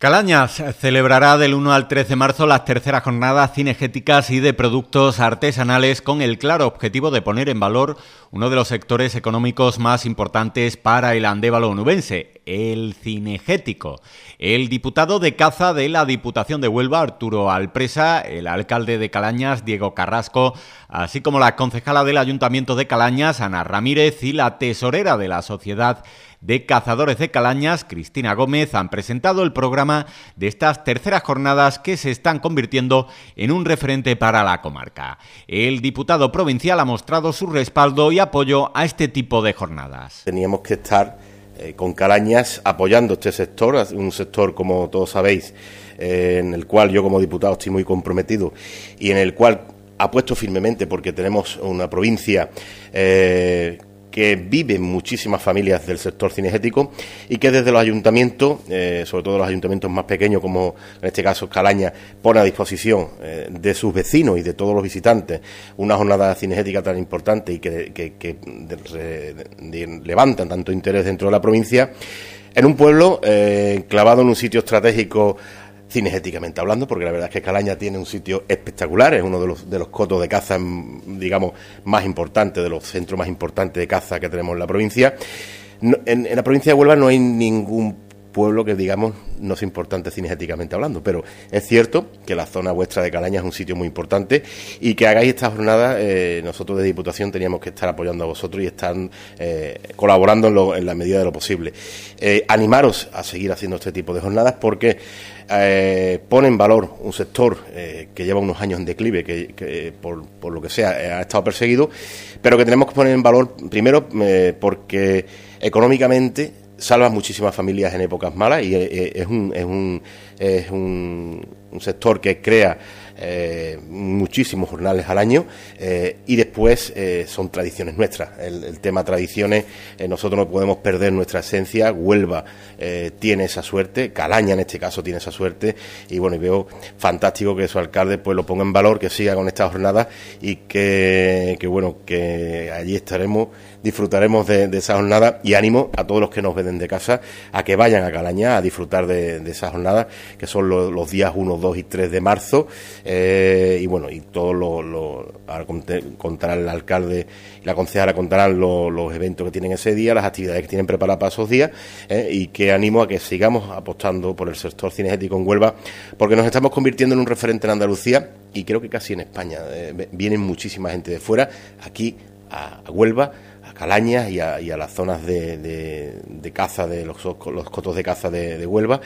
Calañas celebrará del 1 al 13 de marzo las terceras jornadas cinegéticas y de productos artesanales con el claro objetivo de poner en valor uno de los sectores económicos más importantes para el andévalo onubense, el cinegético. El diputado de caza de la Diputación de Huelva, Arturo Alpresa, el alcalde de Calañas, Diego Carrasco, así como la concejala del Ayuntamiento de Calañas, Ana Ramírez, y la tesorera de la Sociedad de Cazadores de Calañas, Cristina Gómez, han presentado el programa de estas terceras jornadas que se están convirtiendo en un referente para la comarca. El diputado provincial ha mostrado su respaldo y apoyo a este tipo de jornadas. Teníamos que estar eh, con Calañas apoyando este sector, un sector, como todos sabéis, eh, en el cual yo como diputado estoy muy comprometido y en el cual apuesto firmemente porque tenemos una provincia eh, que viven muchísimas familias del sector cinegético y que desde los ayuntamientos, eh, sobre todo los ayuntamientos más pequeños, como en este caso Calaña, pone a disposición eh, de sus vecinos y de todos los visitantes una jornada cinegética tan importante y que, levantan tanto interés dentro de la provincia, en un pueblo eh, clavado en un sitio estratégico cinegéticamente hablando, porque la verdad es que Calaña tiene un sitio espectacular, es uno de los, de los cotos de caza, digamos, más importantes, de los centros más importantes de caza que tenemos en la provincia. en, la provincia de Huelva no hay ningún pueblo que digamos no es importante cinegéticamente hablando, pero es cierto que la zona vuestra de Calaña es un sitio muy importante y que hagáis esta jornada, eh, nosotros de Diputación teníamos que estar apoyando a vosotros y estar eh, colaborando en, la medida de lo posible. Eh, animaros a seguir haciendo este tipo de jornadas porque pone en valor un sector que lleva unos años en declive, que, por, por, lo que sea ha estado perseguido, pero que tenemos que poner en valor primero porque económicamente salva muchísimas familias en épocas malas y eh, eh, es un, es un, es un, sector que crea eh, muchísimos jornales al año y después son tradiciones nuestras. El, tema tradiciones, nosotros no podemos perder nuestra esencia. Huelva tiene esa suerte, Calaña en este caso tiene esa suerte y bueno, y veo fantástico que su alcalde pues lo ponga en valor, que siga con estas jornadas y que bueno, que allí estaremos, disfrutaremos de, esa jornada y ánimo a todos los que nos ven de casa a que vayan a Calaña a disfrutar de, esa jornada que son los, los días 1, 2 y 3 de marzo. Eh, y bueno, y todo lo, lo contará el alcalde y la concejala contarán los eventos que tienen ese día, las actividades que tienen preparadas para esos días, eh, y que animo a que sigamos apostando por el sector cinegético en Huelva, porque nos estamos convirtiendo en un referente en Andalucía y creo que casi en España. Eh, vienen muchísima gente de fuera aquí a, Huelva a Calañas y a, las zonas de, caza, de los, los cotos de caza de Huelva,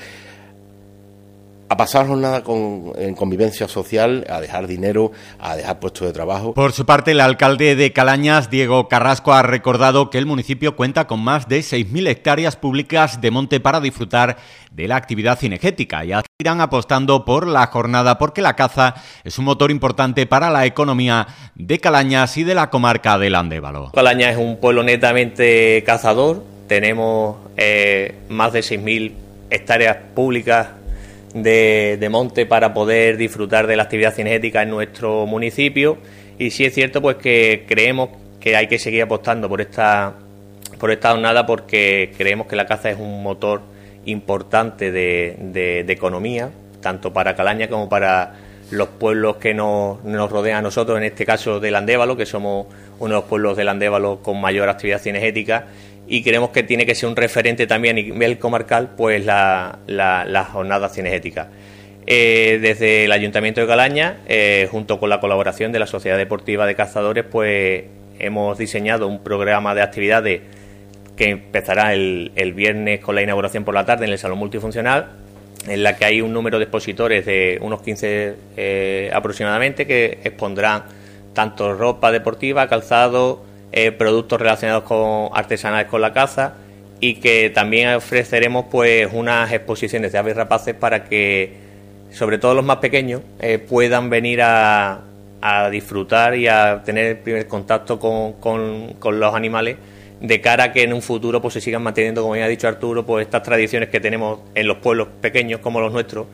a pasar jornada con, en convivencia social, a dejar dinero, a dejar puestos de trabajo. Por su parte, el alcalde de Calañas, Diego Carrasco, ha recordado que el municipio cuenta con más de 6.000 hectáreas públicas de monte para disfrutar de la actividad cinegética y irán apostando por la jornada porque la caza es un motor importante para la economía de Calañas y de la comarca del Andévalo. Calañas es un pueblo netamente cazador, tenemos eh, más de 6.000 hectáreas públicas de, monte para poder disfrutar de la actividad cinegética en nuestro municipio y sí es cierto pues que creemos que hay que seguir apostando por esta por esta jornada porque creemos que la caza es un motor importante de, economía tanto para Calaña como para los pueblos que nos, nos, rodean a nosotros, en este caso del Andévalo, que somos uno de los pueblos del Andévalo con mayor actividad cinegética y creemos que tiene que ser un referente también a nivel comarcal pues la, la, jornada cinegética. Eh, desde el Ayuntamiento de Calaña, eh, junto con la colaboración de la Sociedad Deportiva de Cazadores, pues hemos diseñado un programa de actividades que empezará el, el viernes con la inauguración por la tarde en el Salón Multifuncional, en la que hay un número de expositores de unos 15 eh, aproximadamente que expondrán tanto ropa deportiva, calzado, eh, productos relacionados con artesanales con la caza y que también ofreceremos pues unas exposiciones de aves rapaces para que sobre todo los más pequeños eh, puedan venir a, a, disfrutar y a tener el primer contacto con, con, los animales de cara a que en un futuro pues se sigan manteniendo como ya ha dicho Arturo pues estas tradiciones que tenemos en los pueblos pequeños como los nuestros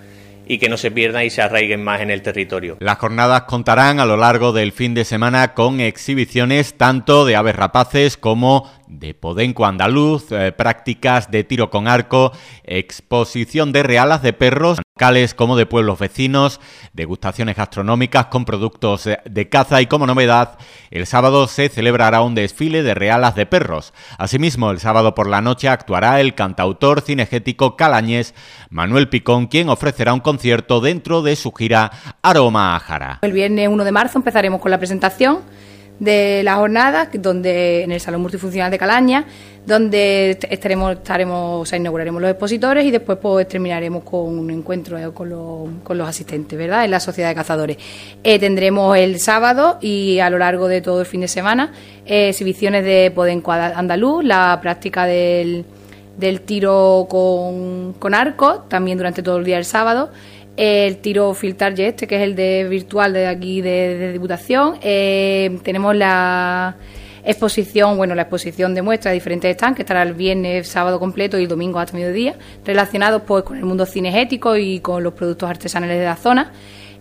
y que no se pierdan y se arraiguen más en el territorio. Las jornadas contarán a lo largo del fin de semana con exhibiciones tanto de aves rapaces como de podenco andaluz, eh, prácticas de tiro con arco, exposición de realas de perros, locales como de pueblos vecinos, degustaciones gastronómicas con productos de caza y como novedad, el sábado se celebrará un desfile de realas de perros. Asimismo, el sábado por la noche actuará el cantautor cinegético calañés Manuel Picón, quien ofrecerá un concierto dentro de su gira Aroma a Jara. El viernes 1 de marzo empezaremos con la presentación de la jornada, donde en el Salón Multifuncional de Calaña, donde estaremos, estaremos, inauguraremos los expositores y después pues terminaremos con un encuentro eh, con los, con los asistentes, ¿verdad? En la Sociedad de Cazadores. Eh, tendremos el sábado y a lo largo de todo el fin de semana eh, exhibiciones de Podenco Andaluz, la práctica del, del tiro con, con arco, también durante todo el día del sábado el tiro filtrar este que es el de virtual de aquí de, Diputación. Eh, tenemos la exposición, bueno, la exposición de muestras de diferentes stands, que estará el viernes, sábado completo y el domingo hasta mediodía, relacionados pues con el mundo cinegético y con los productos artesanales de la zona.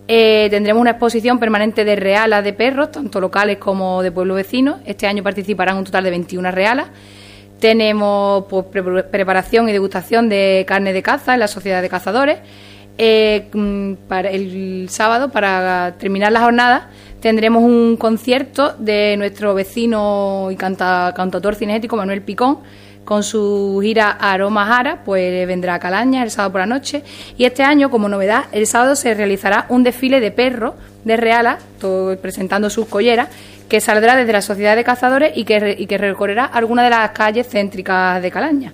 Eh, tendremos una exposición permanente de realas de perros, tanto locales como de pueblos vecinos. Este año participarán un total de 21 realas. Tenemos pues, preparación y degustación de carne de caza en la Sociedad de Cazadores. Eh, mm, para el sábado, para terminar la jornada, tendremos un concierto de nuestro vecino y canta, cantautor cinético Manuel Picón con su gira Aroma Jara, pues vendrá a Calaña el sábado por la noche. Y este año, como novedad, el sábado se realizará un desfile de perros de Reala, presentando sus colleras, que saldrá desde la Sociedad de Cazadores y que, y que recorrerá algunas de las calles céntricas de Calaña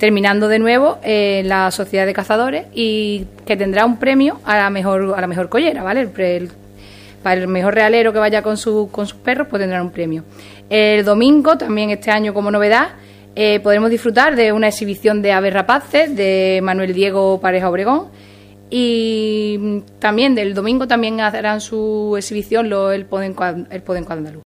terminando de nuevo en la Sociedad de Cazadores y que tendrá un premio a la mejor a la mejor collera, ¿vale? para el mejor realero que vaya con, su, con sus perros, pues tendrá un premio. El domingo, también este año como novedad, eh, podremos disfrutar de una exhibición de aves rapaces de Manuel Diego Pareja Obregón y también del domingo también harán su exhibición lo, el Podenco, el Podenco Andaluz.